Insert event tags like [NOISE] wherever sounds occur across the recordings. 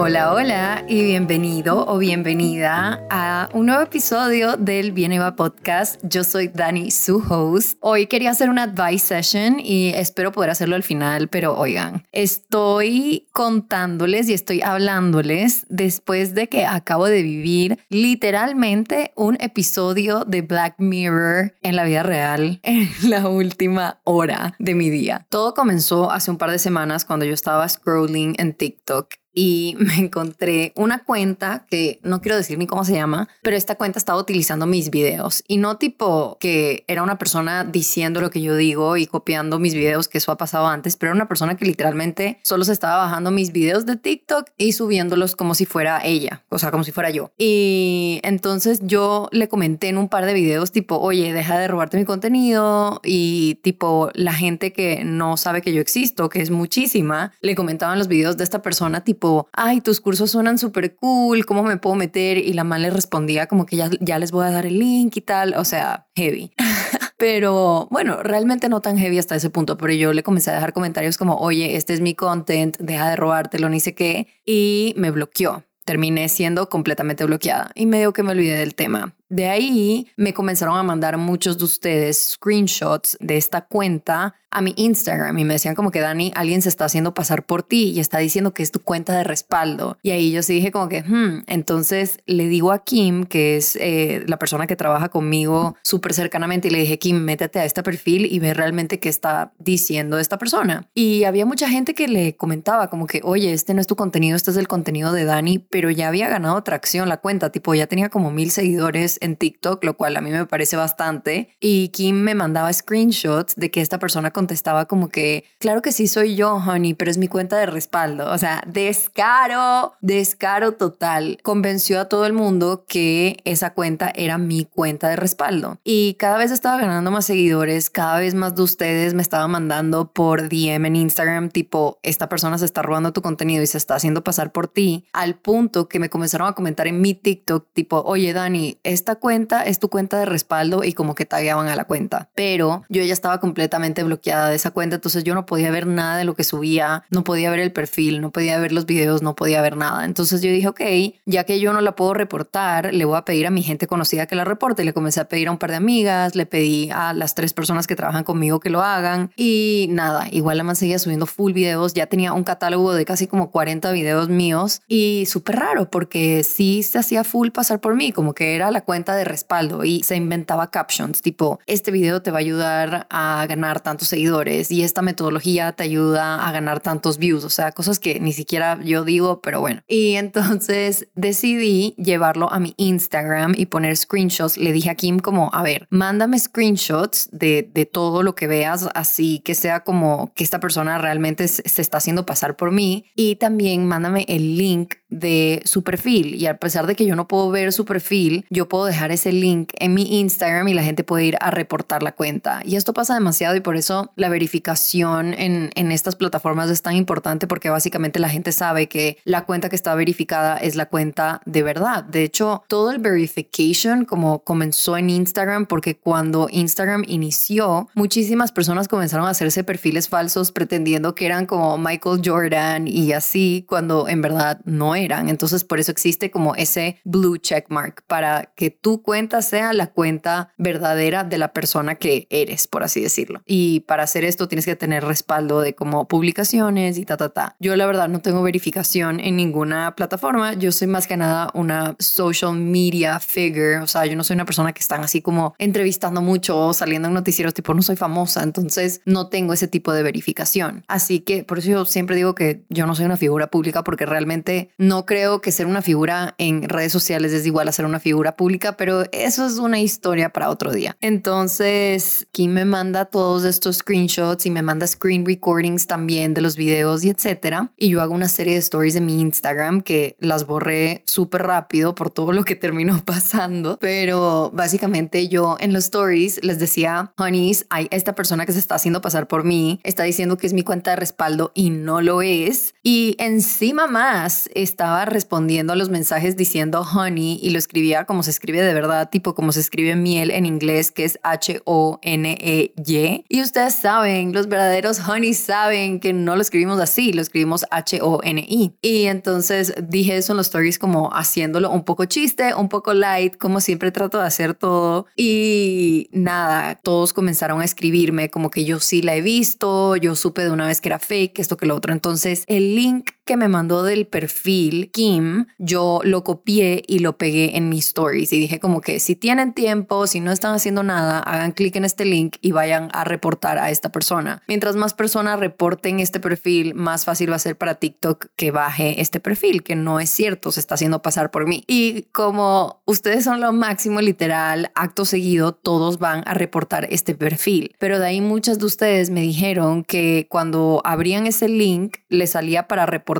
Hola, hola y bienvenido o bienvenida a un nuevo episodio del Bieneva Podcast. Yo soy Dani, su host. Hoy quería hacer una advice session y espero poder hacerlo al final, pero oigan, estoy contándoles y estoy hablándoles después de que acabo de vivir literalmente un episodio de Black Mirror en la vida real en [LAUGHS] la última hora de mi día. Todo comenzó hace un par de semanas cuando yo estaba scrolling en TikTok y [LAUGHS] me encontré una cuenta que no quiero decir ni cómo se llama, pero esta cuenta estaba utilizando mis videos y no tipo que era una persona diciendo lo que yo digo y copiando mis videos, que eso ha pasado antes, pero era una persona que literalmente solo se estaba bajando mis videos de TikTok y subiéndolos como si fuera ella, o sea, como si fuera yo. Y entonces yo le comenté en un par de videos tipo, oye, deja de robarte mi contenido y tipo la gente que no sabe que yo existo, que es muchísima, le comentaban los videos de esta persona tipo, ay, tus cursos suenan súper cool, ¿cómo me puedo meter? Y la man le respondía como que ya, ya les voy a dar el link y tal, o sea, heavy. [LAUGHS] Pero bueno, realmente no tan heavy hasta ese punto, pero yo le comencé a dejar comentarios como, oye, este es mi content, deja de robártelo, ni sé qué, y me bloqueó. Terminé siendo completamente bloqueada y medio que me olvidé del tema. De ahí me comenzaron a mandar muchos de ustedes screenshots de esta cuenta a mi Instagram y me decían como que Dani, alguien se está haciendo pasar por ti y está diciendo que es tu cuenta de respaldo. Y ahí yo sí dije como que, hmm, entonces le digo a Kim, que es eh, la persona que trabaja conmigo súper cercanamente, y le dije, Kim, métete a este perfil y ve realmente qué está diciendo esta persona. Y había mucha gente que le comentaba como que, oye, este no es tu contenido, este es el contenido de Dani, pero ya había ganado tracción la cuenta, tipo, ya tenía como mil seguidores en TikTok, lo cual a mí me parece bastante. Y Kim me mandaba screenshots de que esta persona contestaba como que, claro que sí soy yo, honey, pero es mi cuenta de respaldo. O sea, descaro, descaro total. Convenció a todo el mundo que esa cuenta era mi cuenta de respaldo. Y cada vez estaba ganando más seguidores, cada vez más de ustedes me estaban mandando por DM en Instagram, tipo, esta persona se está robando tu contenido y se está haciendo pasar por ti, al punto que me comenzaron a comentar en mi TikTok, tipo, oye, Dani, esta cuenta es tu cuenta de respaldo y como que tagueaban a la cuenta. Pero yo ya estaba completamente bloqueada de esa cuenta, entonces yo no podía ver nada de lo que subía, no podía ver el perfil, no podía ver los videos, no podía ver nada. Entonces yo dije, ok, ya que yo no la puedo reportar, le voy a pedir a mi gente conocida que la reporte. Le comencé a pedir a un par de amigas, le pedí a las tres personas que trabajan conmigo que lo hagan y nada, igual la man seguía subiendo full videos, ya tenía un catálogo de casi como 40 videos míos y súper raro porque sí se hacía full pasar por mí, como que era la cuenta de respaldo y se inventaba captions tipo, este video te va a ayudar a ganar tantos seguidores y esta metodología te ayuda a ganar tantos views, o sea, cosas que ni siquiera yo digo, pero bueno. Y entonces decidí llevarlo a mi Instagram y poner screenshots. Le dije a Kim como, a ver, mándame screenshots de, de todo lo que veas, así que sea como que esta persona realmente se está haciendo pasar por mí y también mándame el link de su perfil y a pesar de que yo no puedo ver su perfil, yo puedo dejar ese link en mi Instagram y la gente puede ir a reportar la cuenta. Y esto pasa demasiado y por eso la verificación en, en estas plataformas es tan importante porque básicamente la gente sabe que la cuenta que está verificada es la cuenta de verdad. De hecho, todo el verification como comenzó en Instagram porque cuando Instagram inició, muchísimas personas comenzaron a hacerse perfiles falsos pretendiendo que eran como Michael Jordan y así cuando en verdad no eran. Entonces por eso existe como ese blue check mark para que tu cuenta sea la cuenta verdadera de la persona que eres, por así decirlo. Y para hacer esto tienes que tener respaldo de como publicaciones y ta, ta, ta. Yo la verdad no tengo verificación en ninguna plataforma. Yo soy más que nada una social media figure. O sea, yo no soy una persona que están así como entrevistando mucho o saliendo en noticieros, tipo no soy famosa. Entonces no tengo ese tipo de verificación. Así que por eso yo siempre digo que yo no soy una figura pública porque realmente no creo que ser una figura en redes sociales es igual a ser una figura pública, pero eso es una historia para otro día. Entonces, Kim me manda todos estos screenshots y me manda screen recordings también de los videos y etcétera. Y yo hago una serie de stories en mi Instagram que las borré súper rápido por todo lo que terminó [LAUGHS] pasando. Pero básicamente yo en los stories les decía, honeys, hay esta persona que se está haciendo pasar por mí, está diciendo que es mi cuenta de respaldo y no lo es. Y encima más, estaba respondiendo a los mensajes diciendo honey y lo escribía como se escribe escribe de verdad, tipo como se escribe miel en inglés, que es H-O-N-E-Y. Y ustedes saben, los verdaderos honey saben que no lo escribimos así, lo escribimos H-O-N-I. Y entonces dije eso en los stories como haciéndolo un poco chiste, un poco light, como siempre trato de hacer todo. Y nada, todos comenzaron a escribirme como que yo sí la he visto, yo supe de una vez que era fake, esto que lo otro. Entonces el link que me mandó del perfil Kim, yo lo copié y lo pegué en mis stories y dije como que si tienen tiempo, si no están haciendo nada, hagan clic en este link y vayan a reportar a esta persona. Mientras más personas reporten este perfil, más fácil va a ser para TikTok que baje este perfil, que no es cierto, se está haciendo pasar por mí. Y como ustedes son lo máximo literal, acto seguido, todos van a reportar este perfil. Pero de ahí muchas de ustedes me dijeron que cuando abrían ese link, le salía para reportar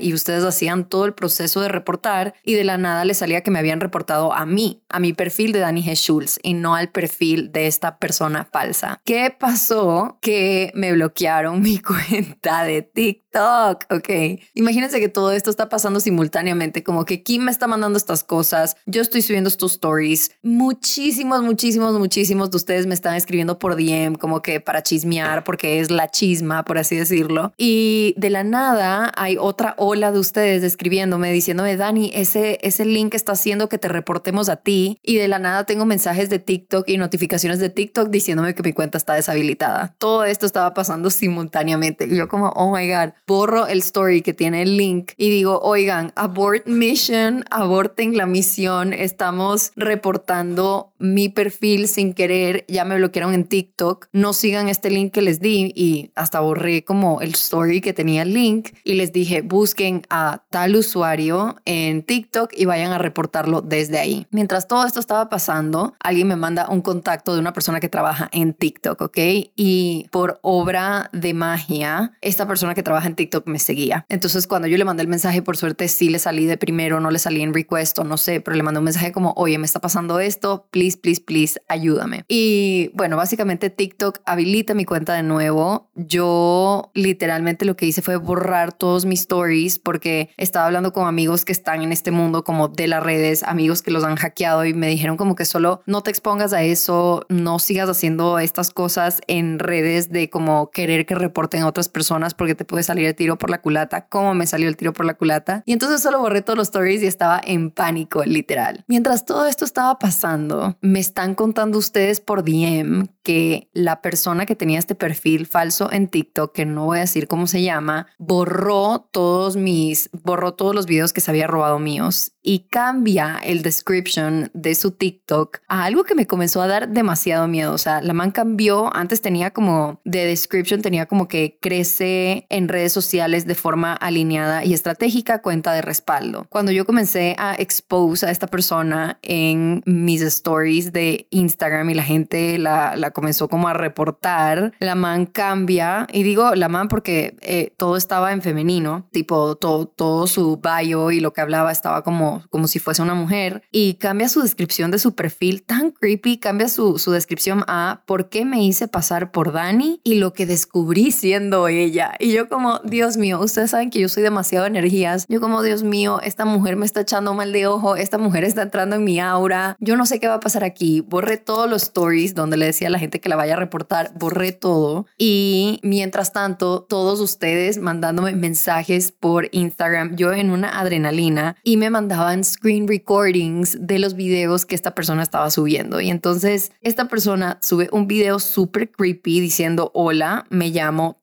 y ustedes hacían todo el proceso de reportar y de la nada les salía que me habían reportado a mí, a mi perfil de Dani G. Schultz y no al perfil de esta persona falsa. ¿Qué pasó? Que me bloquearon [LAUGHS] mi cuenta de TikTok, ok. Imagínense que todo esto está pasando simultáneamente, como que Kim me está mandando estas cosas, yo estoy subiendo estos stories, muchísimos, muchísimos, muchísimos de ustedes me están escribiendo por DM como que para chismear, porque es la chisma, por así decirlo. Y de la nada hay otra ola de ustedes escribiéndome, diciéndome, Dani, ese, ese link está haciendo que te reportemos a ti. Y de la nada tengo mensajes de TikTok y notificaciones de TikTok diciéndome que mi cuenta está deshabilitada. Todo esto estaba pasando simultáneamente. Y yo como, oh my God, borro el story que tiene el link y digo, oigan, abort mission, aborten la misión. Estamos reportando mi perfil sin querer. Ya me bloquearon en TikTok. No sigan este link que les di y hasta borré como el story que tenía el link y les dije, busquen a tal usuario en TikTok y vayan a reportarlo desde ahí. Mientras todo esto estaba pasando, alguien me manda un contacto de una persona que trabaja en TikTok, ¿ok? Y por obra de magia, esta persona que trabaja en TikTok me seguía. Entonces, cuando yo le mandé el mensaje, por suerte sí le salí de primero, no le salí en request o no sé, pero le mandé un mensaje como, oye, me está pasando esto, please, please, please, ayúdame. Y bueno, básicamente TikTok habilita mi cuenta de nuevo. Yo literalmente lo que hice fue borrar todos mis stories porque estaba hablando con amigos que están en este mundo como de las redes, amigos que los han hackeado y me dijeron como que solo no te expongas a eso, no sigas haciendo estas cosas en redes de como querer que reporten a otras personas porque te puede salir el tiro por la culata, como me salió el tiro por la culata. Y entonces solo borré todos los stories y estaba en pánico, literal. Mientras todo esto estaba pasando, me están contando ustedes por DM que la persona que tenía este perfil falso en TikTok, que no voy a decir cómo se llama, borró todos mis, borró todos los videos que se había robado míos y cambia el description de su TikTok a algo que me comenzó a dar demasiado miedo. O sea, la man cambió, antes tenía como de description, tenía como que crece en redes sociales de forma alineada y estratégica, cuenta de respaldo. Cuando yo comencé a expose a esta persona en mis stories de Instagram y la gente la, la comenzó como a reportar, la man cambia y digo la man porque eh, todo estaba en femenino, tipo todo, todo su bio y lo que hablaba estaba como como, si fuese una mujer y cambia su descripción de su perfil tan creepy, cambia su, su descripción a por qué me hice pasar por Dani y lo que descubrí siendo ella. Y yo como, Dios mío, ustedes saben que yo soy demasiado energías. Yo como, Dios mío, esta mujer me está echando mal de ojo, esta mujer está entrando en mi aura. Yo no sé qué va a pasar aquí. Borré todos los stories donde le decía a la gente que la vaya a reportar, borré todo. Y mientras tanto, todos ustedes mandándome mensajes por Instagram, yo en una adrenalina y me mandaba screen recordings de los videos que esta persona estaba subiendo. Y entonces esta persona sube un video súper creepy diciendo, hola, me llamo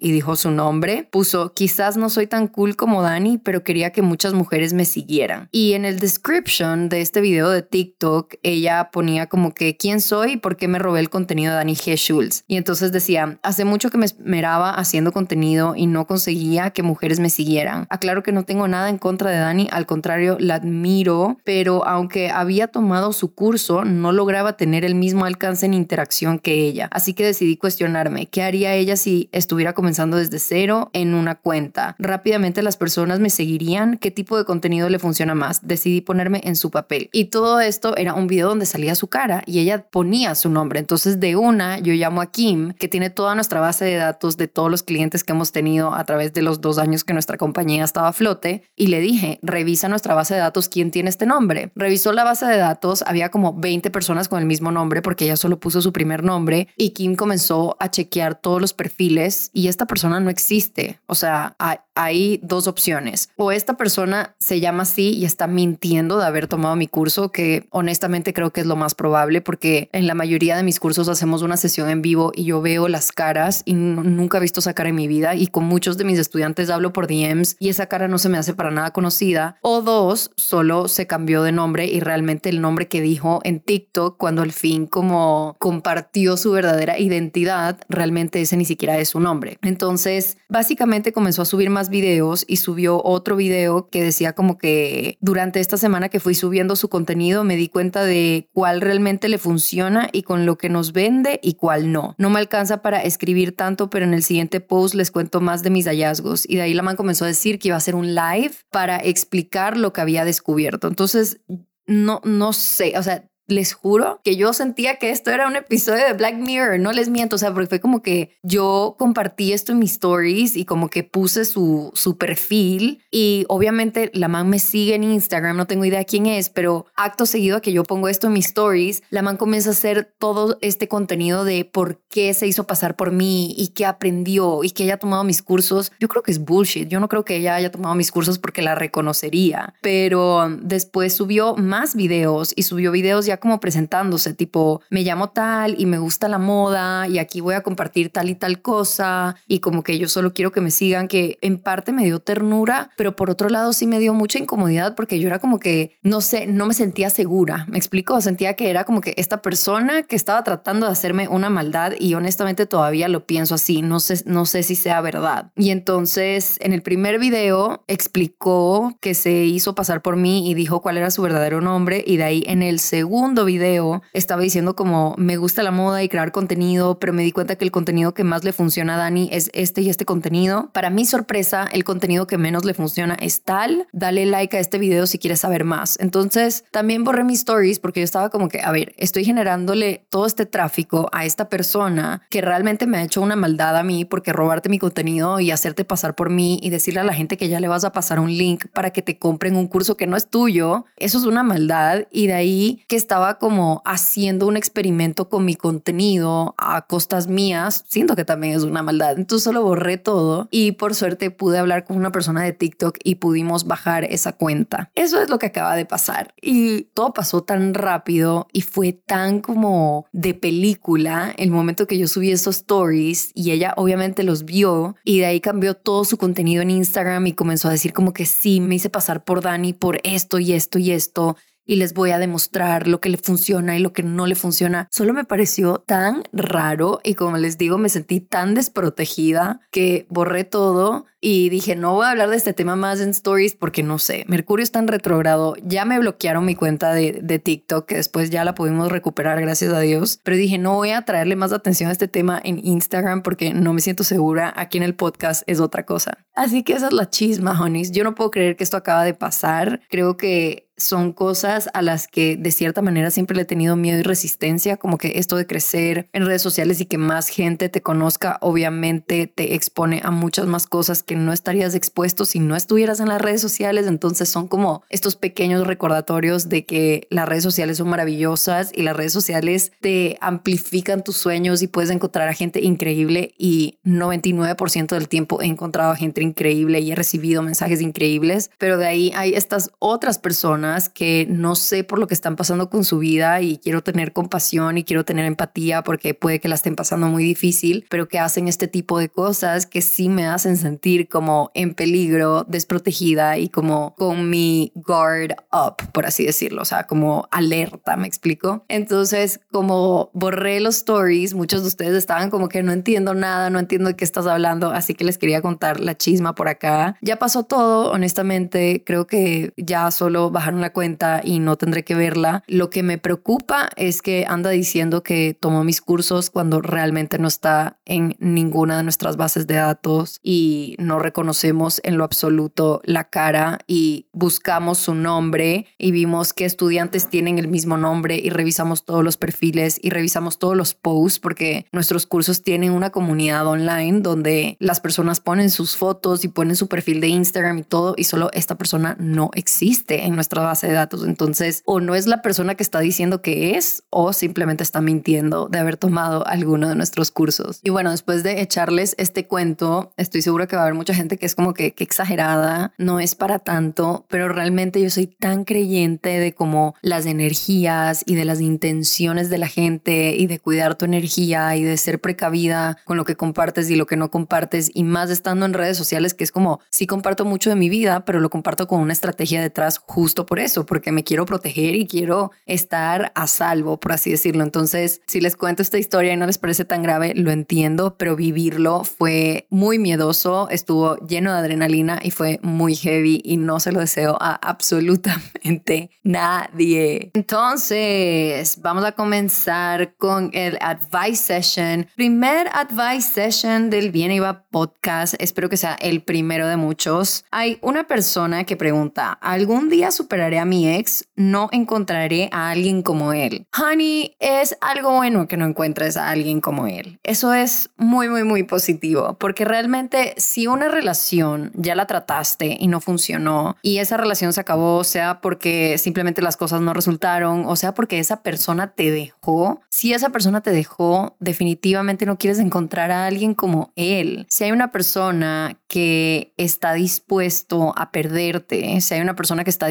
y dijo su nombre. Puso, quizás no soy tan cool como Dani, pero quería que muchas mujeres me siguieran. Y en el description de este video de TikTok, ella ponía como que quién soy y por qué me robé el contenido de Dani G. Schultz. Y entonces decía, hace mucho que me esmeraba haciendo contenido y no conseguía que mujeres me siguieran. Aclaro que no tengo nada en contra de Dani, al contrario, la admiro, pero aunque había tomado su curso, no lograba tener el mismo alcance en interacción que ella. Así que decidí cuestionarme, ¿qué haría ella si estuviera comenzando desde cero en una cuenta. Rápidamente las personas me seguirían, qué tipo de contenido le funciona más. Decidí ponerme en su papel. Y todo esto era un video donde salía su cara y ella ponía su nombre. Entonces de una yo llamo a Kim, que tiene toda nuestra base de datos de todos los clientes que hemos tenido a través de los dos años que nuestra compañía estaba a flote, y le dije, revisa nuestra base de datos, ¿quién tiene este nombre? Revisó la base de datos, había como 20 personas con el mismo nombre porque ella solo puso su primer nombre y Kim comenzó a chequear todos los perfiles y esta persona no existe. O sea, hay dos opciones. O esta persona se llama así y está mintiendo de haber tomado mi curso, que honestamente creo que es lo más probable porque en la mayoría de mis cursos hacemos una sesión en vivo y yo veo las caras y nunca he visto esa cara en mi vida y con muchos de mis estudiantes hablo por DMs y esa cara no se me hace para nada conocida. O dos, solo se cambió de nombre y realmente el nombre que dijo en TikTok cuando al fin como compartió su verdadera identidad, realmente ese ni siquiera es nombre. Entonces, básicamente comenzó a subir más videos y subió otro video que decía como que durante esta semana que fui subiendo su contenido me di cuenta de cuál realmente le funciona y con lo que nos vende y cuál no. No me alcanza para escribir tanto, pero en el siguiente post les cuento más de mis hallazgos y de ahí la man comenzó a decir que iba a hacer un live para explicar lo que había descubierto. Entonces, no, no sé, o sea, les juro que yo sentía que esto era un episodio de Black Mirror, no les miento, o sea, porque fue como que yo compartí esto en mis stories y como que puse su, su perfil y obviamente la man me sigue en Instagram, no tengo idea quién es, pero acto seguido a que yo pongo esto en mis stories, la man comienza a hacer todo este contenido de por qué se hizo pasar por mí y qué aprendió y que haya tomado mis cursos. Yo creo que es bullshit, yo no creo que ella haya tomado mis cursos porque la reconocería, pero después subió más videos y subió videos ya como presentándose, tipo, me llamo tal y me gusta la moda y aquí voy a compartir tal y tal cosa y como que yo solo quiero que me sigan, que en parte me dio ternura, pero por otro lado sí me dio mucha incomodidad porque yo era como que, no sé, no me sentía segura, me explico, sentía que era como que esta persona que estaba tratando de hacerme una maldad y honestamente todavía lo pienso así, no sé, no sé si sea verdad. Y entonces en el primer video explicó que se hizo pasar por mí y dijo cuál era su verdadero nombre y de ahí en el segundo video estaba diciendo como me gusta la moda y crear contenido, pero me di cuenta que el contenido que más le funciona a Dani es este y este contenido. Para mi sorpresa, el contenido que menos le funciona es tal. Dale like a este video si quieres saber más. Entonces, también borré mis stories porque yo estaba como que, a ver, estoy generándole todo este tráfico a esta persona que realmente me ha hecho una maldad a mí porque robarte mi contenido y hacerte pasar por mí y decirle a la gente que ya le vas a pasar un link para que te compren un curso que no es tuyo. Eso es una maldad y de ahí que está estaba como haciendo un experimento con mi contenido a costas mías, siento que también es una maldad. Entonces solo borré todo y por suerte pude hablar con una persona de TikTok y pudimos bajar esa cuenta. Eso es lo que acaba de pasar y todo pasó tan rápido y fue tan como de película el momento que yo subí esos stories y ella obviamente los vio y de ahí cambió todo su contenido en Instagram y comenzó a decir como que sí, me hice pasar por Dani por esto y esto y esto y les voy a demostrar lo que le funciona y lo que no le funciona. Solo me pareció tan raro y como les digo, me sentí tan desprotegida que borré todo y dije, no voy a hablar de este tema más en stories porque no sé, Mercurio está en retrogrado, ya me bloquearon mi cuenta de, de TikTok, que después ya la pudimos recuperar, gracias a Dios, pero dije, no voy a traerle más atención a este tema en Instagram porque no me siento segura, aquí en el podcast es otra cosa. Así que esa es la chisma, honeys. Yo no puedo creer que esto acaba de pasar. Creo que son cosas a las que de cierta manera siempre le he tenido miedo y resistencia, como que esto de crecer en redes sociales y que más gente te conozca, obviamente te expone a muchas más cosas que no estarías expuesto si no estuvieras en las redes sociales. Entonces son como estos pequeños recordatorios de que las redes sociales son maravillosas y las redes sociales te amplifican tus sueños y puedes encontrar a gente increíble y 99% del tiempo he encontrado a gente increíble y he recibido mensajes increíbles, pero de ahí hay estas otras personas que no sé por lo que están pasando con su vida y quiero tener compasión y quiero tener empatía porque puede que la estén pasando muy difícil, pero que hacen este tipo de cosas que sí me hacen sentir como en peligro, desprotegida y como con mi guard up, por así decirlo, o sea, como alerta, me explico. Entonces, como borré los stories, muchos de ustedes estaban como que no entiendo nada, no entiendo de qué estás hablando, así que les quería contar la chisma por acá. Ya pasó todo, honestamente, creo que ya solo bajar en la cuenta y no tendré que verla. Lo que me preocupa es que anda diciendo que tomó mis cursos cuando realmente no está en ninguna de nuestras bases de datos y no reconocemos en lo absoluto la cara y buscamos su nombre y vimos que estudiantes tienen el mismo nombre y revisamos todos los perfiles y revisamos todos los posts porque nuestros cursos tienen una comunidad online donde las personas ponen sus fotos y ponen su perfil de Instagram y todo y solo esta persona no existe en nuestra base de datos. Entonces, o no es la persona que está diciendo que es o simplemente está mintiendo de haber tomado alguno de nuestros cursos. Y bueno, después de echarles este cuento, estoy segura que va a haber mucha gente que es como que, que exagerada, no es para tanto, pero realmente yo soy tan creyente de como las energías y de las intenciones de la gente y de cuidar tu energía y de ser precavida con lo que compartes y lo que no compartes y más estando en redes sociales que es como sí comparto mucho de mi vida, pero lo comparto con una estrategia detrás justo por eso, porque me quiero proteger y quiero estar a salvo, por así decirlo. Entonces, si les cuento esta historia y no les parece tan grave, lo entiendo, pero vivirlo fue muy miedoso, estuvo lleno de adrenalina y fue muy heavy y no se lo deseo a absolutamente [LAUGHS] nadie. Entonces, vamos a comenzar con el advice session. Primer advice session del Bien Iba podcast. Espero que sea el primero de muchos. Hay una persona que pregunta, ¿algún día superaré a mi ex? No encontraré a alguien como él. Honey, es algo bueno que no encuentres a alguien como él. Eso es muy, muy, muy positivo, porque realmente si una relación ya la trataste y no funcionó y esa relación se acabó, sea porque simplemente las cosas no resultaron, o sea porque esa persona te dejó, si esa persona te dejó, definitivamente no quieres encontrar a alguien como él. Si hay una persona que está dispuesto a perderte, si hay una persona que está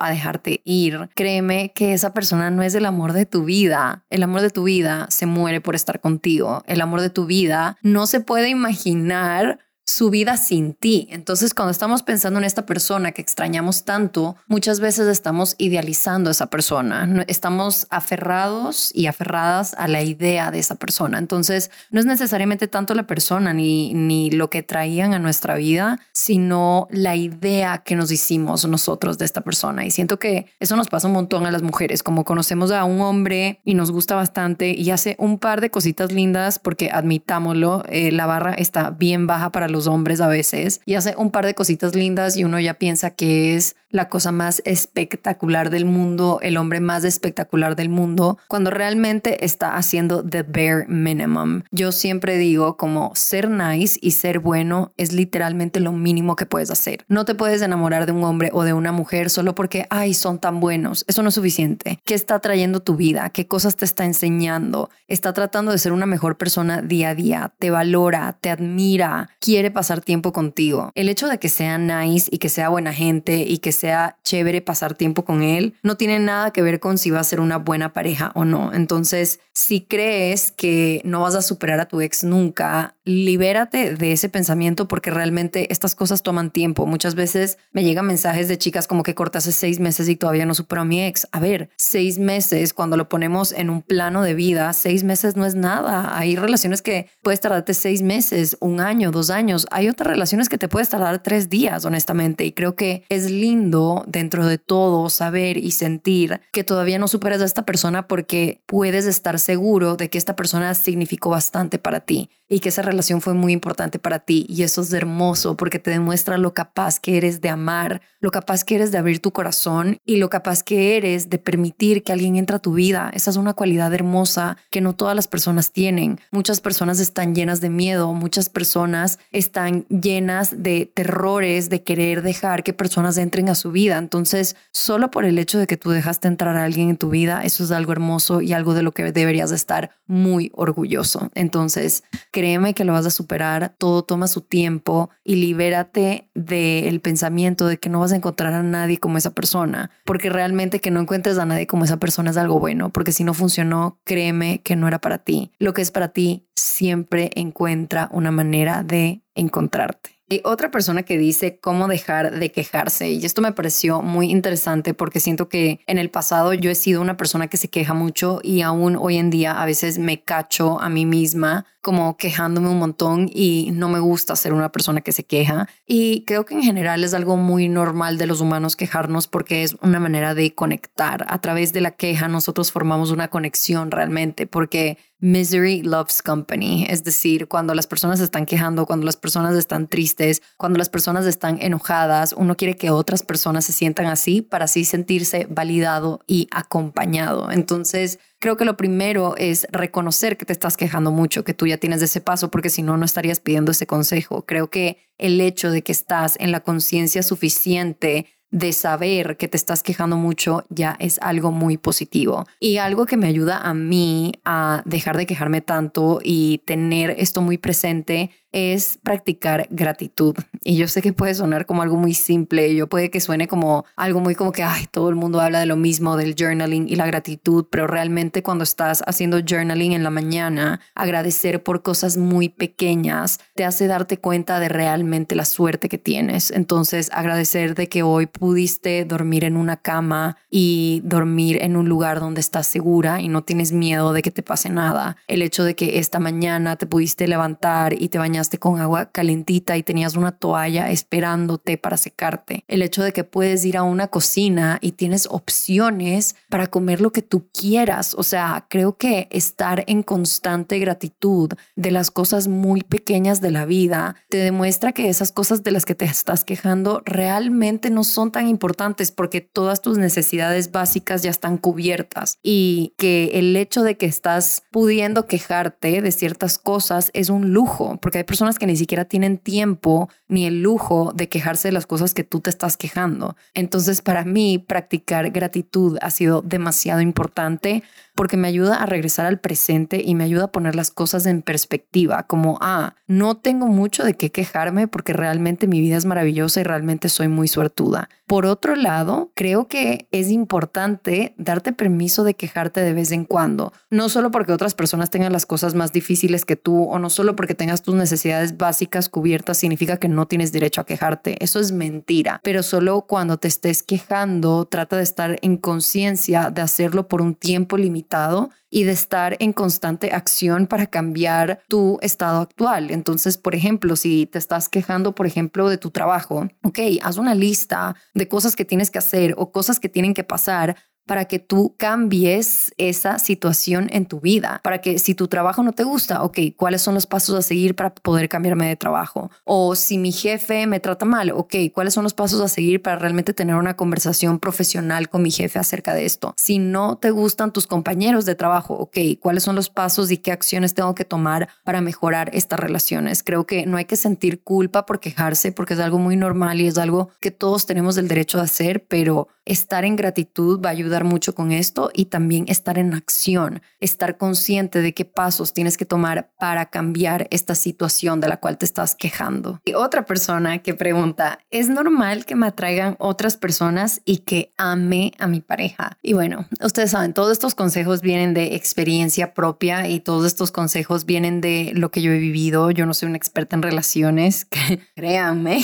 a dejarte ir, créeme que esa persona no es el amor de tu vida. El amor de tu vida se muere por estar contigo. El amor de tu vida no se puede imaginar su vida sin ti. Entonces, cuando estamos pensando en esta persona que extrañamos tanto, muchas veces estamos idealizando a esa persona, estamos aferrados y aferradas a la idea de esa persona. Entonces, no es necesariamente tanto la persona ni, ni lo que traían a nuestra vida, sino la idea que nos hicimos nosotros de esta persona. Y siento que eso nos pasa un montón a las mujeres, como conocemos a un hombre y nos gusta bastante y hace un par de cositas lindas, porque admitámoslo, eh, la barra está bien baja para los hombres a veces y hace un par de cositas lindas y uno ya piensa que es la cosa más espectacular del mundo, el hombre más espectacular del mundo, cuando realmente está haciendo the bare minimum. Yo siempre digo como ser nice y ser bueno es literalmente lo mínimo que puedes hacer. No te puedes enamorar de un hombre o de una mujer solo porque, ay, son tan buenos. Eso no es suficiente. ¿Qué está trayendo tu vida? ¿Qué cosas te está enseñando? Está tratando de ser una mejor persona día a día. Te valora, te admira, quiere pasar tiempo contigo. El hecho de que sea nice y que sea buena gente y que sea chévere pasar tiempo con él, no tiene nada que ver con si va a ser una buena pareja o no. Entonces, si crees que no vas a superar a tu ex nunca, libérate de ese pensamiento porque realmente estas cosas toman tiempo. Muchas veces me llegan mensajes de chicas como que cortas hace seis meses y todavía no supero a mi ex. A ver, seis meses, cuando lo ponemos en un plano de vida, seis meses no es nada. Hay relaciones que puedes tardarte seis meses, un año, dos años. Hay otras relaciones que te puedes tardar tres días, honestamente. Y creo que es lindo dentro de todo saber y sentir que todavía no superas a esta persona porque puedes estar seguro de que esta persona significó bastante para ti y que esa relación fue muy importante para ti. Y eso es hermoso porque te demuestra lo capaz que eres de amar, lo capaz que eres de abrir tu corazón y lo capaz que eres de permitir que alguien entre a tu vida. Esa es una cualidad hermosa que no todas las personas tienen. Muchas personas están llenas de miedo, muchas personas están llenas de terrores, de querer dejar que personas entren a su vida entonces, solo por el hecho de que tú dejaste entrar a alguien en tu vida, eso es algo hermoso y algo de lo que deberías estar muy orgulloso. Entonces, créeme que lo vas a superar, todo toma su tiempo y libérate del pensamiento de que no vas a encontrar a nadie como esa persona, porque realmente que no encuentres a nadie como esa persona es algo bueno, porque si no funcionó, créeme que no era para ti. Lo que es para ti siempre encuentra una manera de encontrarte. Hay otra persona que dice cómo dejar de quejarse y esto me pareció muy interesante porque siento que en el pasado yo he sido una persona que se queja mucho y aún hoy en día a veces me cacho a mí misma como quejándome un montón y no me gusta ser una persona que se queja. Y creo que en general es algo muy normal de los humanos quejarnos porque es una manera de conectar. A través de la queja nosotros formamos una conexión realmente porque misery loves company. Es decir, cuando las personas están quejando, cuando las personas están tristes, cuando las personas están enojadas, uno quiere que otras personas se sientan así para así sentirse validado y acompañado. Entonces, creo que lo primero es reconocer que te estás quejando mucho, que tú ya tienes ese paso, porque si no, no estarías pidiendo ese consejo. Creo que el hecho de que estás en la conciencia suficiente de saber que te estás quejando mucho ya es algo muy positivo. Y algo que me ayuda a mí a dejar de quejarme tanto y tener esto muy presente es practicar gratitud. Y yo sé que puede sonar como algo muy simple, yo puede que suene como algo muy como que, ay, todo el mundo habla de lo mismo, del journaling y la gratitud, pero realmente cuando estás haciendo journaling en la mañana, agradecer por cosas muy pequeñas te hace darte cuenta de realmente la suerte que tienes. Entonces, agradecer de que hoy pudiste dormir en una cama y dormir en un lugar donde estás segura y no tienes miedo de que te pase nada. El hecho de que esta mañana te pudiste levantar y te con agua calentita y tenías una toalla esperándote para secarte. El hecho de que puedes ir a una cocina y tienes opciones para comer lo que tú quieras. O sea, creo que estar en constante gratitud de las cosas muy pequeñas de la vida te demuestra que esas cosas de las que te estás quejando realmente no son tan importantes porque todas tus necesidades básicas ya están cubiertas y que el hecho de que estás pudiendo quejarte de ciertas cosas es un lujo porque hay personas que ni siquiera tienen tiempo ni el lujo de quejarse de las cosas que tú te estás quejando. Entonces, para mí, practicar gratitud ha sido demasiado importante porque me ayuda a regresar al presente y me ayuda a poner las cosas en perspectiva, como, ah, no tengo mucho de qué quejarme porque realmente mi vida es maravillosa y realmente soy muy suertuda. Por otro lado, creo que es importante darte permiso de quejarte de vez en cuando, no solo porque otras personas tengan las cosas más difíciles que tú o no solo porque tengas tus necesidades básicas cubiertas significa que no tienes derecho a quejarte. Eso es mentira, pero solo cuando te estés quejando, trata de estar en conciencia de hacerlo por un tiempo limitado y de estar en constante acción para cambiar tu estado actual. Entonces, por ejemplo, si te estás quejando, por ejemplo, de tu trabajo, ok, haz una lista de cosas que tienes que hacer o cosas que tienen que pasar para que tú cambies esa situación en tu vida, para que si tu trabajo no te gusta, ok, ¿cuáles son los pasos a seguir para poder cambiarme de trabajo? O si mi jefe me trata mal, ok, ¿cuáles son los pasos a seguir para realmente tener una conversación profesional con mi jefe acerca de esto? Si no te gustan tus compañeros de trabajo, ok, ¿cuáles son los pasos y qué acciones tengo que tomar para mejorar estas relaciones? Creo que no hay que sentir culpa por quejarse porque es algo muy normal y es algo que todos tenemos el derecho de hacer, pero estar en gratitud va a ayudar mucho con esto y también estar en acción, estar consciente de qué pasos tienes que tomar para cambiar esta situación de la cual te estás quejando. Y otra persona que pregunta, ¿es normal que me atraigan otras personas y que ame a mi pareja? Y bueno, ustedes saben, todos estos consejos vienen de experiencia propia y todos estos consejos vienen de lo que yo he vivido. Yo no soy una experta en relaciones, [LAUGHS] créanme.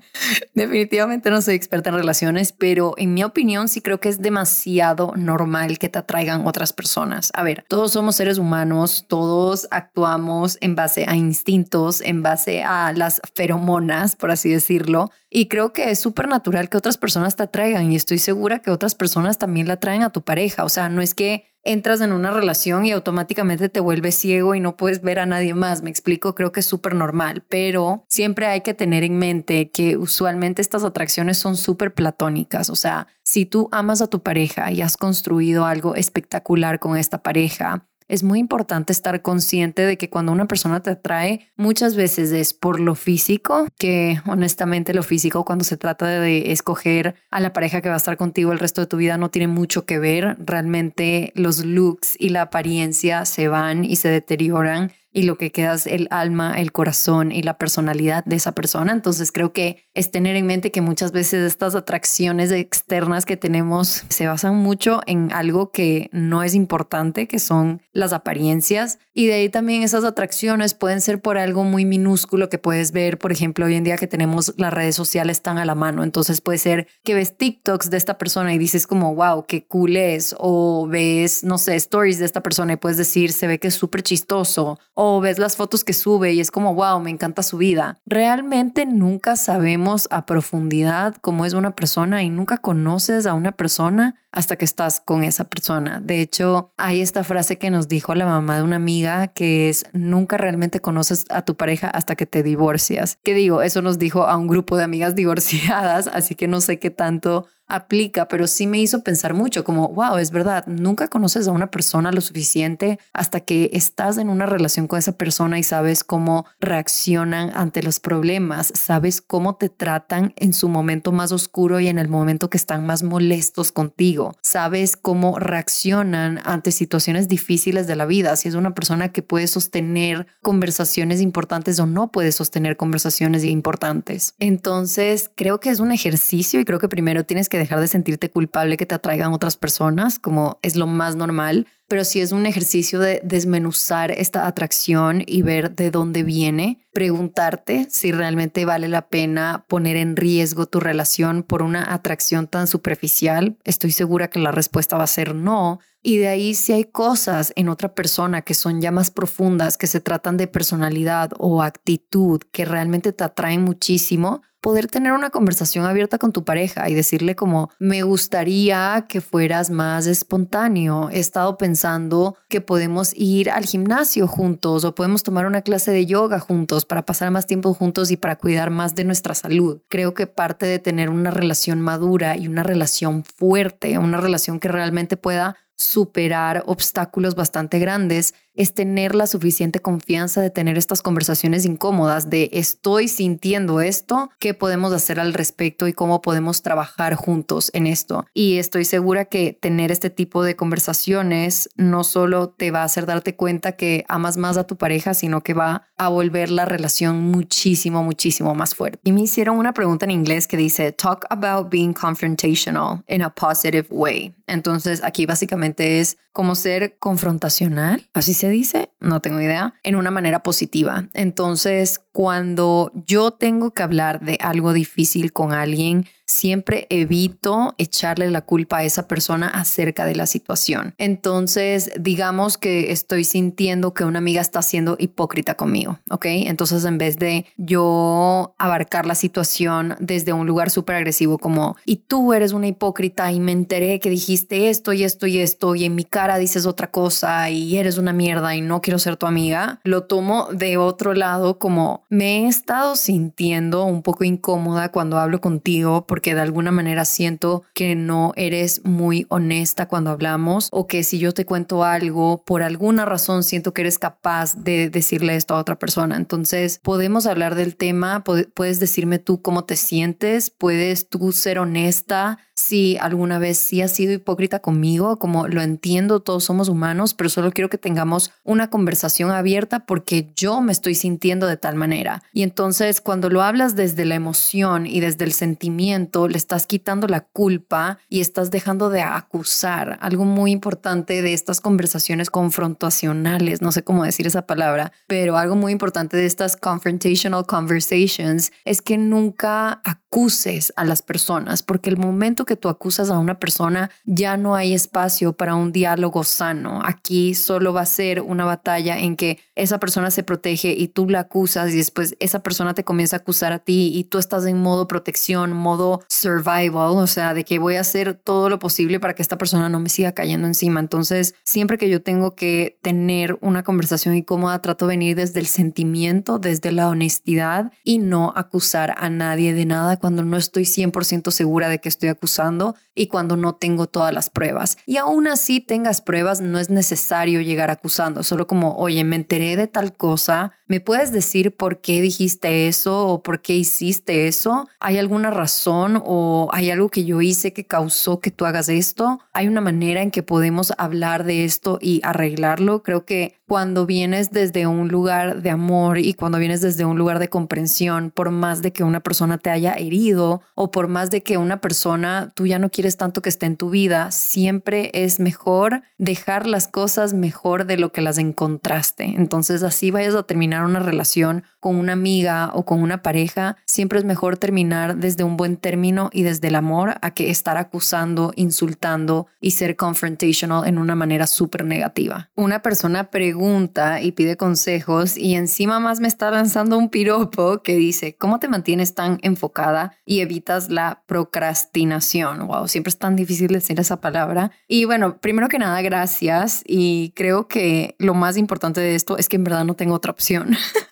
[LAUGHS] Definitivamente no soy experta en relaciones, pero en mi opinión sí creo que es demasiado normal que te atraigan otras personas. A ver, todos somos seres humanos, todos actuamos en base a instintos, en base a las feromonas, por así decirlo, y creo que es súper natural que otras personas te atraigan y estoy segura que otras personas también la atraen a tu pareja. O sea, no es que entras en una relación y automáticamente te vuelves ciego y no puedes ver a nadie más. Me explico, creo que es súper normal, pero siempre hay que tener en mente que usualmente estas atracciones son súper platónicas. O sea, si tú amas a tu pareja y has construido algo espectacular con esta pareja, es muy importante estar consciente de que cuando una persona te atrae, muchas veces es por lo físico, que honestamente lo físico cuando se trata de escoger a la pareja que va a estar contigo el resto de tu vida no tiene mucho que ver. Realmente los looks y la apariencia se van y se deterioran y lo que queda es el alma, el corazón y la personalidad de esa persona. Entonces creo que es tener en mente que muchas veces estas atracciones externas que tenemos se basan mucho en algo que no es importante, que son las apariencias. Y de ahí también esas atracciones pueden ser por algo muy minúsculo que puedes ver, por ejemplo, hoy en día que tenemos las redes sociales tan a la mano. Entonces puede ser que ves TikToks de esta persona y dices como, wow, qué cool es. O ves, no sé, stories de esta persona y puedes decir, se ve que es súper chistoso. O ves las fotos que sube y es como, wow, me encanta su vida. Realmente nunca sabemos a profundidad cómo es una persona y nunca conoces a una persona hasta que estás con esa persona. De hecho, hay esta frase que nos dijo la mamá de una amiga que es nunca realmente conoces a tu pareja hasta que te divorcias. Que digo, eso nos dijo a un grupo de amigas [LAUGHS] divorciadas, así que no sé qué tanto aplica, pero sí me hizo pensar mucho como, wow, es verdad, nunca conoces a una persona lo suficiente hasta que estás en una relación con esa persona y sabes cómo reaccionan ante los problemas, sabes cómo te tratan en su momento más oscuro y en el momento que están más molestos contigo, sabes cómo reaccionan ante situaciones difíciles de la vida, si es una persona que puede sostener conversaciones importantes o no puede sostener conversaciones importantes. Entonces, creo que es un ejercicio y creo que primero tienes que dejar de sentirte culpable que te atraigan otras personas, como es lo más normal, pero sí es un ejercicio de desmenuzar esta atracción y ver de dónde viene, preguntarte si realmente vale la pena poner en riesgo tu relación por una atracción tan superficial. Estoy segura que la respuesta va a ser no. Y de ahí si hay cosas en otra persona que son ya más profundas, que se tratan de personalidad o actitud, que realmente te atraen muchísimo, poder tener una conversación abierta con tu pareja y decirle como, me gustaría que fueras más espontáneo. He estado pensando que podemos ir al gimnasio juntos o podemos tomar una clase de yoga juntos para pasar más tiempo juntos y para cuidar más de nuestra salud. Creo que parte de tener una relación madura y una relación fuerte, una relación que realmente pueda superar obstáculos bastante grandes es tener la suficiente confianza de tener estas conversaciones incómodas de estoy sintiendo esto, qué podemos hacer al respecto y cómo podemos trabajar juntos en esto. Y estoy segura que tener este tipo de conversaciones no solo te va a hacer darte cuenta que amas más a tu pareja, sino que va a volver la relación muchísimo, muchísimo más fuerte. Y me hicieron una pregunta en inglés que dice, talk about being confrontational in a positive way. Entonces aquí básicamente es como ser confrontacional, así se dice, no tengo idea, en una manera positiva. Entonces, cuando yo tengo que hablar de algo difícil con alguien, siempre evito echarle la culpa a esa persona acerca de la situación. Entonces, digamos que estoy sintiendo que una amiga está siendo hipócrita conmigo, ¿ok? Entonces, en vez de yo abarcar la situación desde un lugar súper agresivo como, y tú eres una hipócrita y me enteré que dijiste esto y esto y esto y en mi cara dices otra cosa y eres una mierda y no quiero ser tu amiga, lo tomo de otro lado como me he estado sintiendo un poco incómoda cuando hablo contigo porque de alguna manera siento que no eres muy honesta cuando hablamos o que si yo te cuento algo, por alguna razón siento que eres capaz de decirle esto a otra persona. Entonces, podemos hablar del tema, puedes decirme tú cómo te sientes, puedes tú ser honesta si alguna vez sí has sido hipócrita conmigo, como lo entiendo, todos somos humanos, pero solo quiero que tengamos una conversación abierta porque yo me estoy sintiendo de tal manera. Y entonces cuando lo hablas desde la emoción y desde el sentimiento, le estás quitando la culpa y estás dejando de acusar. Algo muy importante de estas conversaciones confrontacionales, no sé cómo decir esa palabra, pero algo muy importante de estas confrontational conversations es que nunca acuses a las personas, porque el momento que tú acusas a una persona ya no hay espacio para un diálogo sano. Aquí solo va a ser una batalla en que esa persona se protege y tú la acusas y después esa persona te comienza a acusar a ti y tú estás en modo protección, modo survival, o sea, de que voy a hacer todo lo posible para que esta persona no me siga cayendo encima. Entonces, siempre que yo tengo que tener una conversación incómoda, trato de venir desde el sentimiento, desde la honestidad y no acusar a nadie de nada cuando no estoy 100% segura de que estoy acusando pasando y cuando no tengo todas las pruebas. Y aún así tengas pruebas, no es necesario llegar acusando, solo como, oye, me enteré de tal cosa, ¿me puedes decir por qué dijiste eso o por qué hiciste eso? ¿Hay alguna razón o hay algo que yo hice que causó que tú hagas esto? ¿Hay una manera en que podemos hablar de esto y arreglarlo? Creo que cuando vienes desde un lugar de amor y cuando vienes desde un lugar de comprensión, por más de que una persona te haya herido o por más de que una persona tú ya no quieres tanto que esté en tu vida, siempre es mejor dejar las cosas mejor de lo que las encontraste. Entonces así vayas a terminar una relación con una amiga o con una pareja, siempre es mejor terminar desde un buen término y desde el amor a que estar acusando, insultando y ser confrontational en una manera súper negativa. Una persona pregunta y pide consejos y encima más me está lanzando un piropo que dice, ¿cómo te mantienes tan enfocada y evitas la procrastinación? Wow, siempre es tan difícil decir esa palabra. Y bueno, primero que nada, gracias. Y creo que lo más importante de esto es que en verdad no tengo otra opción. [LAUGHS]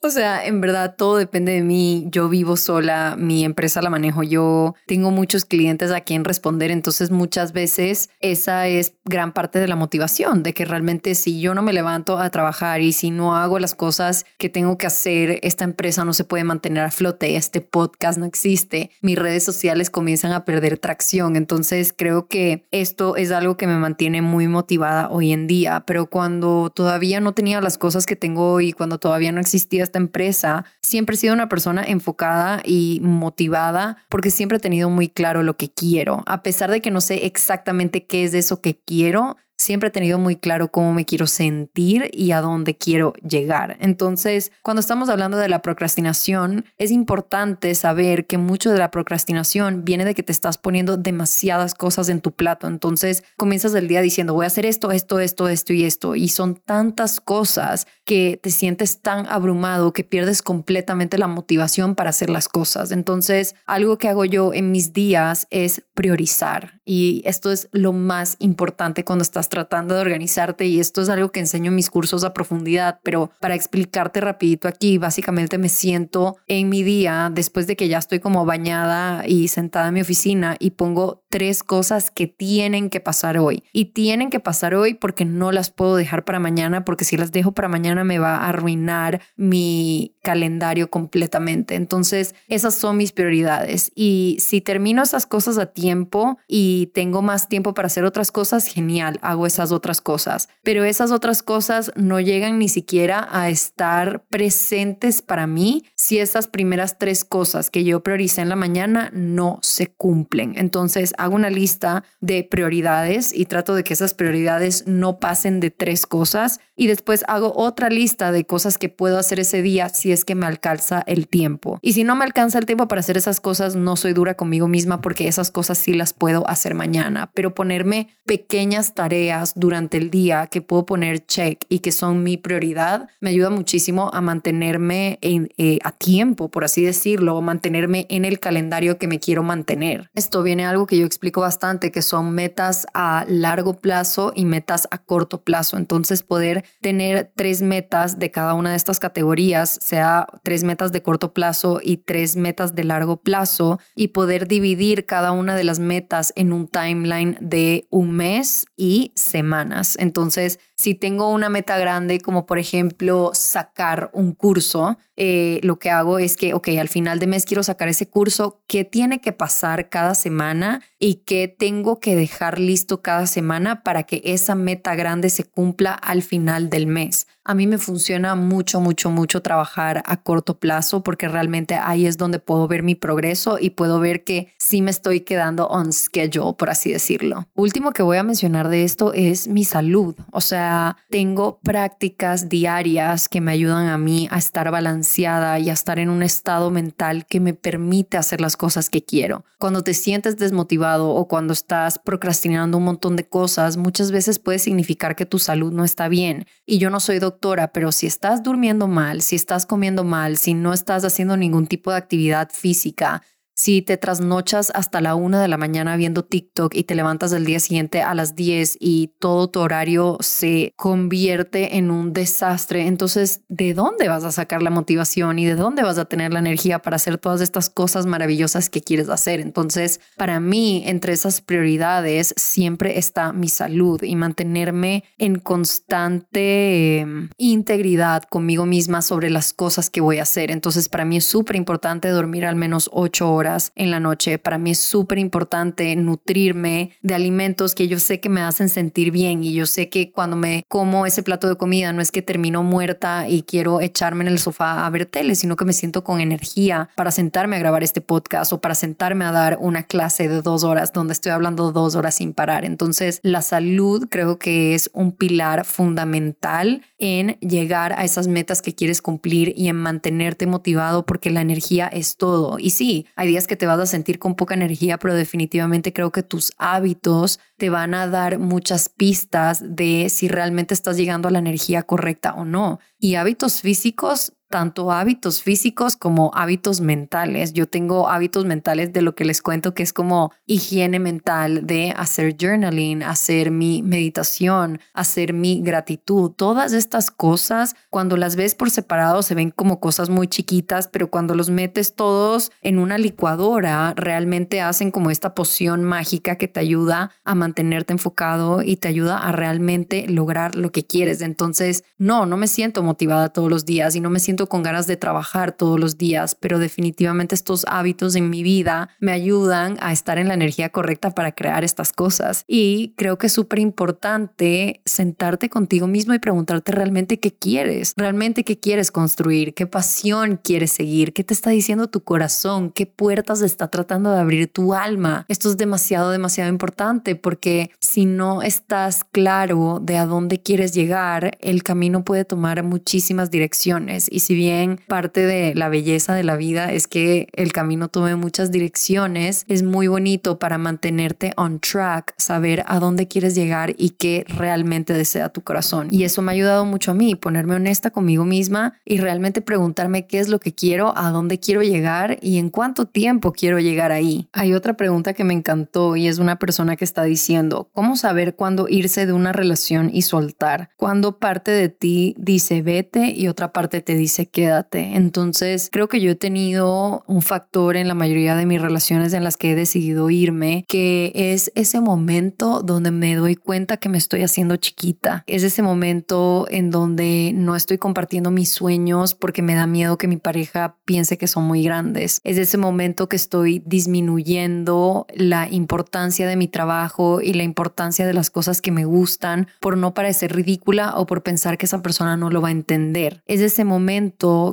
O sea, en verdad todo depende de mí. Yo vivo sola, mi empresa la manejo yo, tengo muchos clientes a quien responder, entonces muchas veces esa es gran parte de la motivación, de que realmente si yo no me levanto a trabajar y si no hago las cosas que tengo que hacer, esta empresa no se puede mantener a flote, este podcast no existe, mis redes sociales comienzan a perder tracción. Entonces creo que esto es algo que me mantiene muy motivada hoy en día, pero cuando todavía no tenía las cosas que tengo hoy, cuando todavía no existía esta empresa, siempre he sido una persona enfocada y motivada porque siempre he tenido muy claro lo que quiero. A pesar de que no sé exactamente qué es eso que quiero, siempre he tenido muy claro cómo me quiero sentir y a dónde quiero llegar. Entonces, cuando estamos hablando de la procrastinación, es importante saber que mucho de la procrastinación viene de que te estás poniendo demasiadas cosas en tu plato. Entonces, comienzas el día diciendo, voy a hacer esto, esto, esto, esto y esto. Y son tantas cosas que te sientes tan abrumado que pierdes completamente la motivación para hacer las cosas. Entonces, algo que hago yo en mis días es priorizar. Y esto es lo más importante cuando estás tratando de organizarte y esto es algo que enseño en mis cursos a profundidad, pero para explicarte rapidito aquí, básicamente me siento en mi día después de que ya estoy como bañada y sentada en mi oficina y pongo tres cosas que tienen que pasar hoy y tienen que pasar hoy porque no las puedo dejar para mañana porque si las dejo para mañana me va a arruinar mi calendario completamente. Entonces, esas son mis prioridades y si termino esas cosas a tiempo y tengo más tiempo para hacer otras cosas, genial, hago esas otras cosas, pero esas otras cosas no llegan ni siquiera a estar presentes para mí si esas primeras tres cosas que yo prioricé en la mañana no se cumplen. Entonces hago una lista de prioridades y trato de que esas prioridades no pasen de tres cosas y después hago otra lista de cosas que puedo hacer ese día si es que me alcanza el tiempo. Y si no me alcanza el tiempo para hacer esas cosas, no soy dura conmigo misma porque esas cosas sí las puedo hacer mañana, pero ponerme pequeñas tareas durante el día que puedo poner check y que son mi prioridad, me ayuda muchísimo a mantenerme en, eh, a tiempo, por así decirlo, mantenerme en el calendario que me quiero mantener. Esto viene algo que yo explico bastante, que son metas a largo plazo y metas a corto plazo. Entonces, poder tener tres metas de cada una de estas categorías, sea tres metas de corto plazo y tres metas de largo plazo, y poder dividir cada una de las metas en un timeline de un mes y semanas. Entonces, si tengo una meta grande, como por ejemplo sacar un curso, eh, lo que hago es que, ok, al final de mes quiero sacar ese curso, ¿qué tiene que pasar cada semana y qué tengo que dejar listo cada semana para que esa meta grande se cumpla al final del mes? A mí me funciona mucho, mucho, mucho trabajar a corto plazo porque realmente ahí es donde puedo ver mi progreso y puedo ver que sí me estoy quedando on schedule, por así decirlo. Último que voy a mencionar de esto es mi salud. O sea, tengo prácticas diarias que me ayudan a mí a estar balanceada y a estar en un estado mental que me permite hacer las cosas que quiero. Cuando te sientes desmotivado o cuando estás procrastinando un montón de cosas, muchas veces puede significar que tu salud no está bien. Y yo no soy doctora, pero si estás durmiendo mal, si estás comiendo mal, si no estás haciendo ningún tipo de actividad física, si te trasnochas hasta la una de la mañana viendo TikTok y te levantas el día siguiente a las 10 y todo tu horario se convierte en un desastre, entonces, ¿de dónde vas a sacar la motivación y de dónde vas a tener la energía para hacer todas estas cosas maravillosas que quieres hacer? Entonces, para mí, entre esas prioridades siempre está mi salud y mantenerme en constante em, integridad conmigo misma sobre las cosas que voy a hacer. Entonces, para mí es súper importante dormir al menos ocho horas horas en la noche. Para mí es súper importante nutrirme de alimentos que yo sé que me hacen sentir bien y yo sé que cuando me como ese plato de comida no es que termino muerta y quiero echarme en el sofá a ver tele, sino que me siento con energía para sentarme a grabar este podcast o para sentarme a dar una clase de dos horas donde estoy hablando dos horas sin parar. Entonces, la salud creo que es un pilar fundamental en llegar a esas metas que quieres cumplir y en mantenerte motivado porque la energía es todo. Y sí, hay días que te vas a sentir con poca energía, pero definitivamente creo que tus hábitos te van a dar muchas pistas de si realmente estás llegando a la energía correcta o no. Y hábitos físicos tanto hábitos físicos como hábitos mentales. Yo tengo hábitos mentales de lo que les cuento que es como higiene mental de hacer journaling, hacer mi meditación, hacer mi gratitud. Todas estas cosas, cuando las ves por separado, se ven como cosas muy chiquitas, pero cuando los metes todos en una licuadora, realmente hacen como esta poción mágica que te ayuda a mantenerte enfocado y te ayuda a realmente lograr lo que quieres. Entonces, no, no me siento motivada todos los días y no me siento con ganas de trabajar todos los días, pero definitivamente estos hábitos en mi vida me ayudan a estar en la energía correcta para crear estas cosas. Y creo que es súper importante sentarte contigo mismo y preguntarte realmente qué quieres, realmente qué quieres construir, qué pasión quieres seguir, qué te está diciendo tu corazón, qué puertas está tratando de abrir tu alma. Esto es demasiado, demasiado importante porque si no estás claro de a dónde quieres llegar, el camino puede tomar muchísimas direcciones y si si bien parte de la belleza de la vida es que el camino tome muchas direcciones, es muy bonito para mantenerte on track, saber a dónde quieres llegar y qué realmente desea tu corazón. Y eso me ha ayudado mucho a mí, ponerme honesta conmigo misma y realmente preguntarme qué es lo que quiero, a dónde quiero llegar y en cuánto tiempo quiero llegar ahí. Hay otra pregunta que me encantó y es una persona que está diciendo, ¿cómo saber cuándo irse de una relación y soltar? Cuando parte de ti dice vete y otra parte te dice quédate. Entonces, creo que yo he tenido un factor en la mayoría de mis relaciones en las que he decidido irme, que es ese momento donde me doy cuenta que me estoy haciendo chiquita. Es ese momento en donde no estoy compartiendo mis sueños porque me da miedo que mi pareja piense que son muy grandes. Es ese momento que estoy disminuyendo la importancia de mi trabajo y la importancia de las cosas que me gustan por no parecer ridícula o por pensar que esa persona no lo va a entender. Es ese momento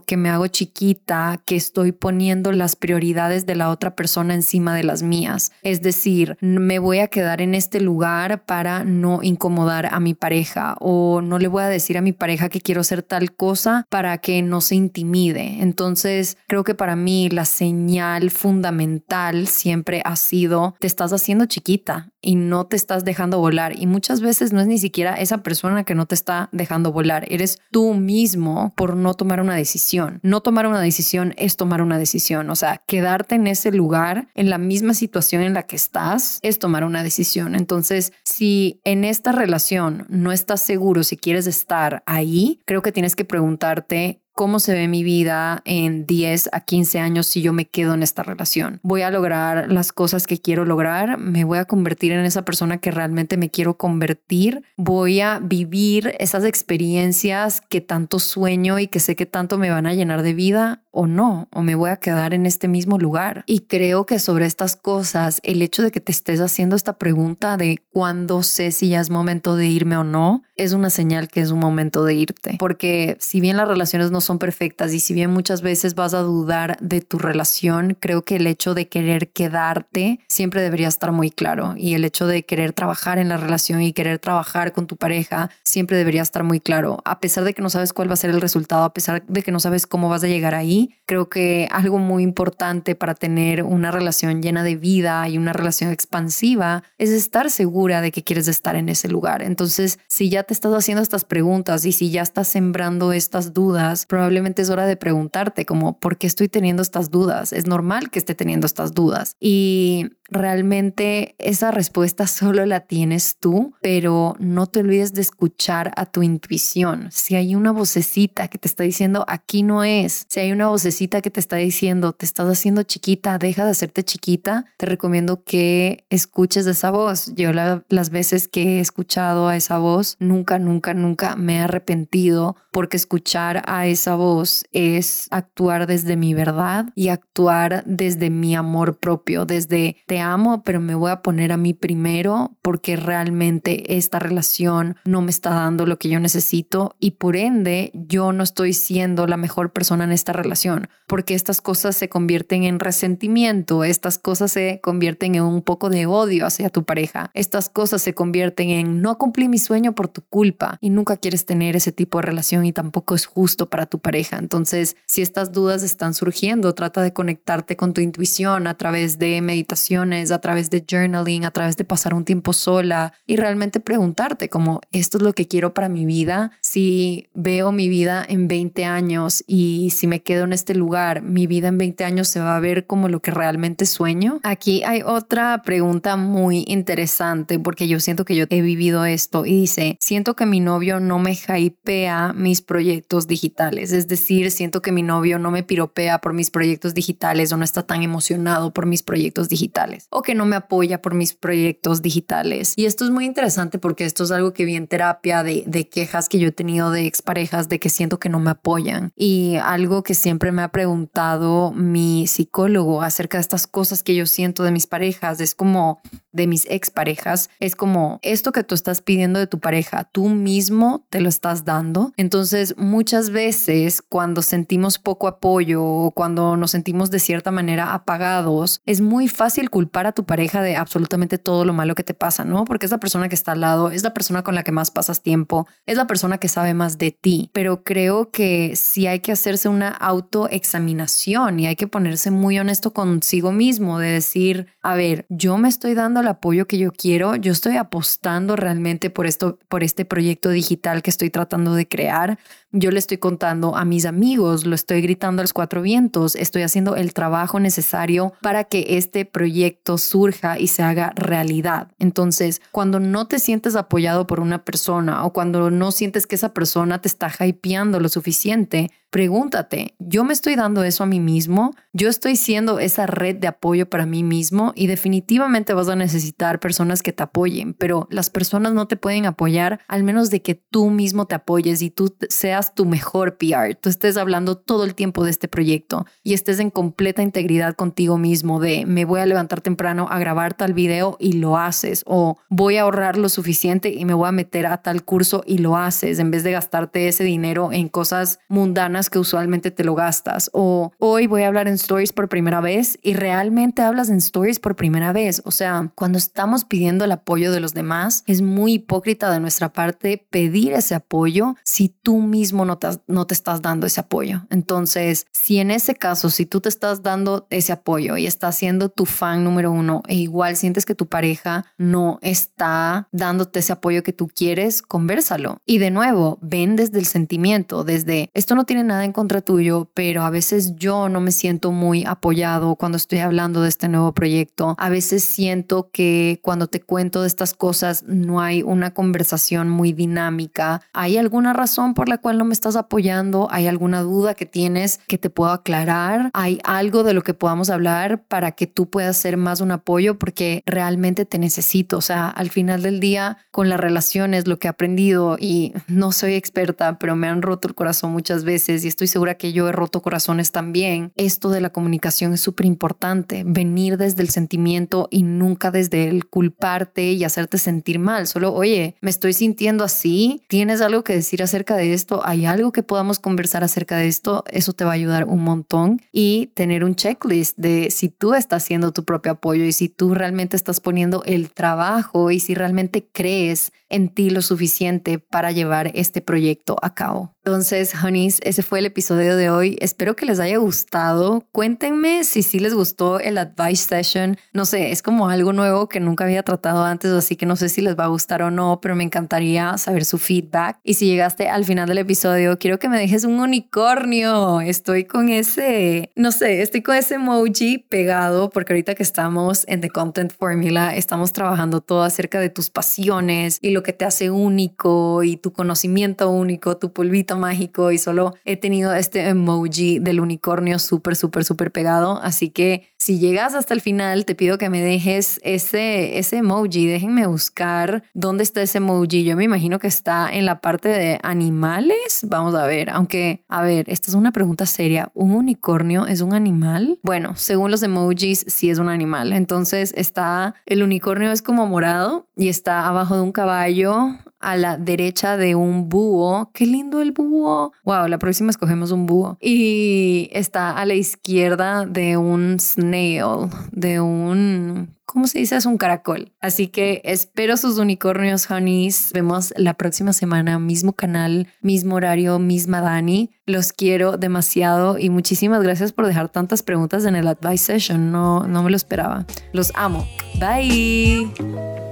que me hago chiquita, que estoy poniendo las prioridades de la otra persona encima de las mías. Es decir, me voy a quedar en este lugar para no incomodar a mi pareja o no le voy a decir a mi pareja que quiero hacer tal cosa para que no se intimide. Entonces, creo que para mí la señal fundamental siempre ha sido, te estás haciendo chiquita y no te estás dejando volar. Y muchas veces no es ni siquiera esa persona que no te está dejando volar, eres tú mismo por no tomar una decisión. No tomar una decisión es tomar una decisión. O sea, quedarte en ese lugar, en la misma situación en la que estás, es tomar una decisión. Entonces, si en esta relación no estás seguro si quieres estar ahí, creo que tienes que preguntarte cómo se ve mi vida en 10 a 15 años si yo me quedo en esta relación. Voy a lograr las cosas que quiero lograr, me voy a convertir en esa persona que realmente me quiero convertir, voy a vivir esas experiencias que tanto sueño y que sé que tanto me van a llenar de vida o no, o me voy a quedar en este mismo lugar. Y creo que sobre estas cosas, el hecho de que te estés haciendo esta pregunta de cuándo sé si ya es momento de irme o no, es una señal que es un momento de irte. Porque si bien las relaciones no son perfectas y si bien muchas veces vas a dudar de tu relación, creo que el hecho de querer quedarte siempre debería estar muy claro y el hecho de querer trabajar en la relación y querer trabajar con tu pareja siempre debería estar muy claro. A pesar de que no sabes cuál va a ser el resultado, a pesar de que no sabes cómo vas a llegar ahí, creo que algo muy importante para tener una relación llena de vida y una relación expansiva es estar segura de que quieres estar en ese lugar. Entonces, si ya te estás haciendo estas preguntas y si ya estás sembrando estas dudas, probablemente es hora de preguntarte como, ¿por qué estoy teniendo estas dudas? Es normal que esté teniendo estas dudas. Y realmente esa respuesta [LAUGHS] solo la tienes tú, pero no te olvides de escuchar a tu intuición. Si hay una vocecita que te está diciendo, aquí no es, si hay una vocecita que te está diciendo, te estás haciendo chiquita, deja de hacerte chiquita, te recomiendo que escuches esa voz. Yo las veces que he escuchado a esa voz, nunca, nunca, nunca me he arrepentido porque escuchar a esa esa voz es actuar desde mi verdad y actuar desde mi amor propio, desde te amo, pero me voy a poner a mí primero porque realmente esta relación no me está dando lo que yo necesito y por ende yo no estoy siendo la mejor persona en esta relación, porque estas cosas se convierten en resentimiento, estas cosas se convierten en un poco de odio hacia tu pareja, estas cosas se convierten en no cumplí mi sueño por tu culpa y nunca quieres tener ese tipo de relación y tampoco es justo para tu pareja. Entonces, si estas dudas están surgiendo, trata de conectarte con tu intuición a través de meditaciones, a través de journaling, a través de pasar un tiempo sola y realmente preguntarte como, ¿esto es lo que quiero para mi vida? Si veo mi vida en 20 años y si me quedo en este lugar, mi vida en 20 años se va a ver como lo que realmente sueño. Aquí hay otra pregunta muy interesante porque yo siento que yo he vivido esto y dice, siento que mi novio no me hypea mis proyectos digitales, es decir, siento que mi novio no me piropea por mis proyectos digitales o no está tan emocionado por mis proyectos digitales o que no me apoya por mis proyectos digitales. Y esto es muy interesante porque esto es algo que vi en terapia de, de quejas que yo he tenido de exparejas de que siento que no me apoyan y algo que siempre me ha preguntado mi psicólogo acerca de estas cosas que yo siento de mis parejas es como de mis exparejas es como esto que tú estás pidiendo de tu pareja, tú mismo te lo estás dando. Entonces, muchas veces cuando sentimos poco apoyo o cuando nos sentimos de cierta manera apagados, es muy fácil culpar a tu pareja de absolutamente todo lo malo que te pasa, ¿no? Porque es la persona que está al lado, es la persona con la que más pasas tiempo, es la persona que sabe más de ti. Pero creo que sí hay que hacerse una autoexaminación y hay que ponerse muy honesto consigo mismo de decir, a ver, yo me estoy dando el apoyo que yo quiero, yo estoy apostando realmente por esto, por este proyecto digital que estoy tratando de crear. Yo le estoy contando a mis amigos, lo estoy gritando a los cuatro vientos, estoy haciendo el trabajo necesario para que este proyecto surja y se haga realidad. Entonces, cuando no te sientes apoyado por una persona o cuando no sientes que esa persona te está hypeando lo suficiente, pregúntate, ¿yo me estoy dando eso a mí mismo? ¿Yo estoy siendo esa red de apoyo para mí mismo? Y definitivamente vas a necesitar personas que te apoyen, pero las personas no te pueden apoyar al menos de que tú mismo te apoyes y tú seas tu mejor PR. Tú estés hablando todo el tiempo de este proyecto y estés en completa integridad contigo mismo de me voy a levantar temprano a grabar tal video y lo haces o voy a ahorrar lo suficiente y me voy a meter a tal curso y lo haces en vez de gastarte ese dinero en cosas mundanas que usualmente te lo gastas. O hoy voy a hablar en stories por primera vez y realmente hablas en stories por primera vez. O sea, cuando estamos pidiendo el apoyo de los demás, es muy hipócrita de nuestra parte pedir ese apoyo si tú mismo no te, no te estás dando ese apoyo. Entonces, si en ese caso, si tú te estás dando ese apoyo y estás siendo tu fan número uno e igual sientes que tu pareja no está dándote ese apoyo que tú quieres, conversalo. Y de nuevo, ven desde el sentimiento, desde esto no tiene nada en contra tuyo, pero a veces yo no me siento muy apoyado cuando estoy hablando de este nuevo proyecto. A veces siento que cuando te cuento de estas cosas no hay una conversación muy dinámica. ¿Hay alguna razón por la cual no me estás apoyando? ¿Hay alguna duda que tienes que te puedo aclarar? ¿Hay algo de lo que podamos hablar para que tú puedas ser más un apoyo? Porque realmente te necesito. O sea, al final del día, con las relaciones, lo que he aprendido y no soy experta, pero me han roto el corazón muchas veces y estoy segura que yo he roto corazones también, esto de la comunicación es súper importante, venir desde el sentimiento y nunca desde el culparte y hacerte sentir mal, solo, oye, me estoy sintiendo así, tienes algo que decir acerca de esto, hay algo que podamos conversar acerca de esto, eso te va a ayudar un montón y tener un checklist de si tú estás haciendo tu propio apoyo y si tú realmente estás poniendo el trabajo y si realmente crees en ti lo suficiente para llevar este proyecto a cabo. Entonces, honeys, ese fue el episodio de hoy. Espero que les haya gustado. Cuéntenme si sí les gustó el advice session. No sé, es como algo nuevo que nunca había tratado antes, así que no sé si les va a gustar o no, pero me encantaría saber su feedback. Y si llegaste al final del episodio, quiero que me dejes un unicornio. Estoy con ese, no sé, estoy con ese emoji pegado porque ahorita que estamos en The Content Formula, estamos trabajando todo acerca de tus pasiones y lo que te hace único y tu conocimiento único, tu polvito mágico y solo he tenido este emoji del unicornio súper, súper, súper pegado. Así que si llegas hasta el final, te pido que me dejes ese, ese emoji. Déjenme buscar dónde está ese emoji. Yo me imagino que está en la parte de animales. Vamos a ver, aunque, a ver, esta es una pregunta seria. ¿Un unicornio es un animal? Bueno, según los emojis, sí es un animal. Entonces está, el unicornio es como morado y está abajo de un caballo a la derecha de un búho. Qué lindo el búho. Wow, la próxima escogemos un búho. Y está a la izquierda de un snail, de un ¿cómo se dice? Es un caracol. Así que espero sus unicornios, honeys. Vemos la próxima semana, mismo canal, mismo horario, misma Dani. Los quiero demasiado y muchísimas gracias por dejar tantas preguntas en el advice session. No, no me lo esperaba. Los amo. Bye.